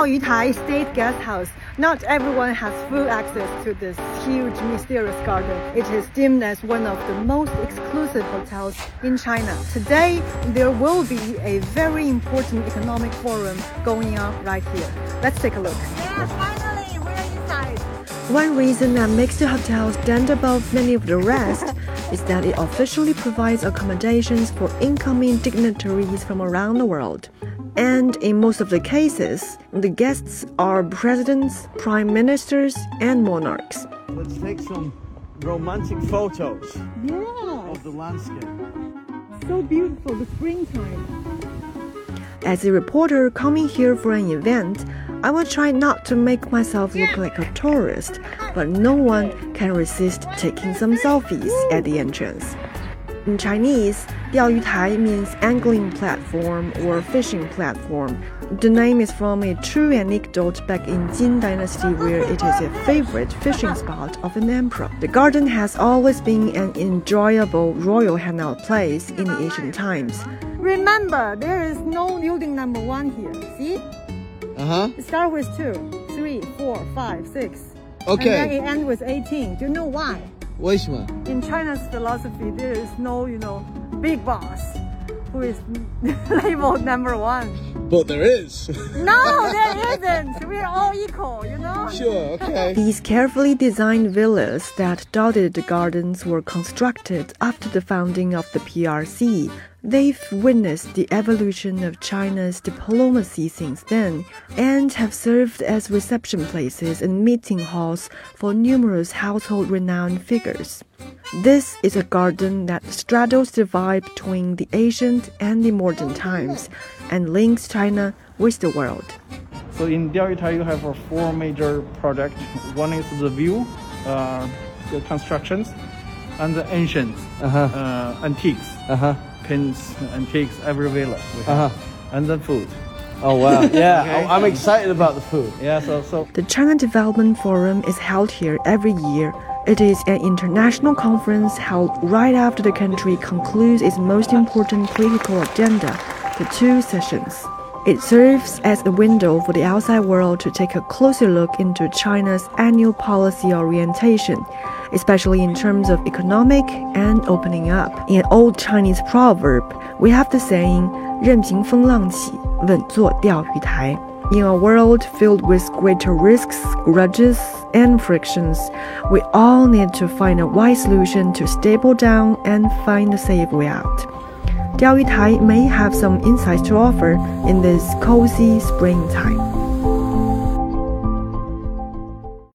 Diaoyutai State Guest House. Not everyone has full access to this huge mysterious garden. It is deemed as one of the most exclusive hotels in China. Today, there will be a very important economic forum going on right here. Let's take a look. Yeah, finally, we're inside. One reason that makes the hotel stand above many of the rest is that it officially provides accommodations for incoming dignitaries from around the world. And in most of the cases, the guests are presidents, prime ministers, and monarchs. Let's take some romantic photos Yeah, of the landscape. so beautiful, the springtime. As a reporter coming here for an event, I will try not to make myself look like a tourist, but no one can resist taking some selfies at the entrance. In Chinese, 钓鱼台 means angling platform or fishing platform. The name is from a true anecdote back in Jin Dynasty where it is a favorite fishing spot of an emperor. The garden has always been an enjoyable royal hangout place in the ancient times. Remember, there is no building number one here. See? Uh huh. It starts with two, three, four, five, six. Okay. And then it ends with 18. Do you know why? 为什么？ In China's philosophy, there is no, you know, big boss who is labeled number one. But there is. No, there isn't. We're all equal, you know? sure. Okay. These carefully designed villas that dotted the gardens were constructed after the founding of the PRC. They've witnessed the evolution of China's diplomacy since then and have served as reception places and meeting halls for numerous household renowned figures. This is a garden that straddles the divide between the ancient and the modern times and links China with the world. So in Diaoyutai, you have four major projects. One is the view, uh, the constructions, and the ancient Uh-huh. uh, antiques, Uh huh. Pins, antiques, every villa we have, Uh-huh. and then food. Oh wow. Yeah. Okay. I'm excited about the food. Yeah, so so The China Development Forum is held here every year. It is an international conference held right after the country concludes its most important political agenda, the two sessions. It serves as a window for the outside world to take a closer look into China's annual policy orientation, especially in terms of economic and opening up. In an old Chinese proverb, we have the saying, 任凭风浪起，稳坐钓鱼台. In a world filled with greater risks, grudges, and frictions, we all need to find a wise solution to stable down and find a safe way out. Diaoyutai may have some insights to offer in this cozy springtime.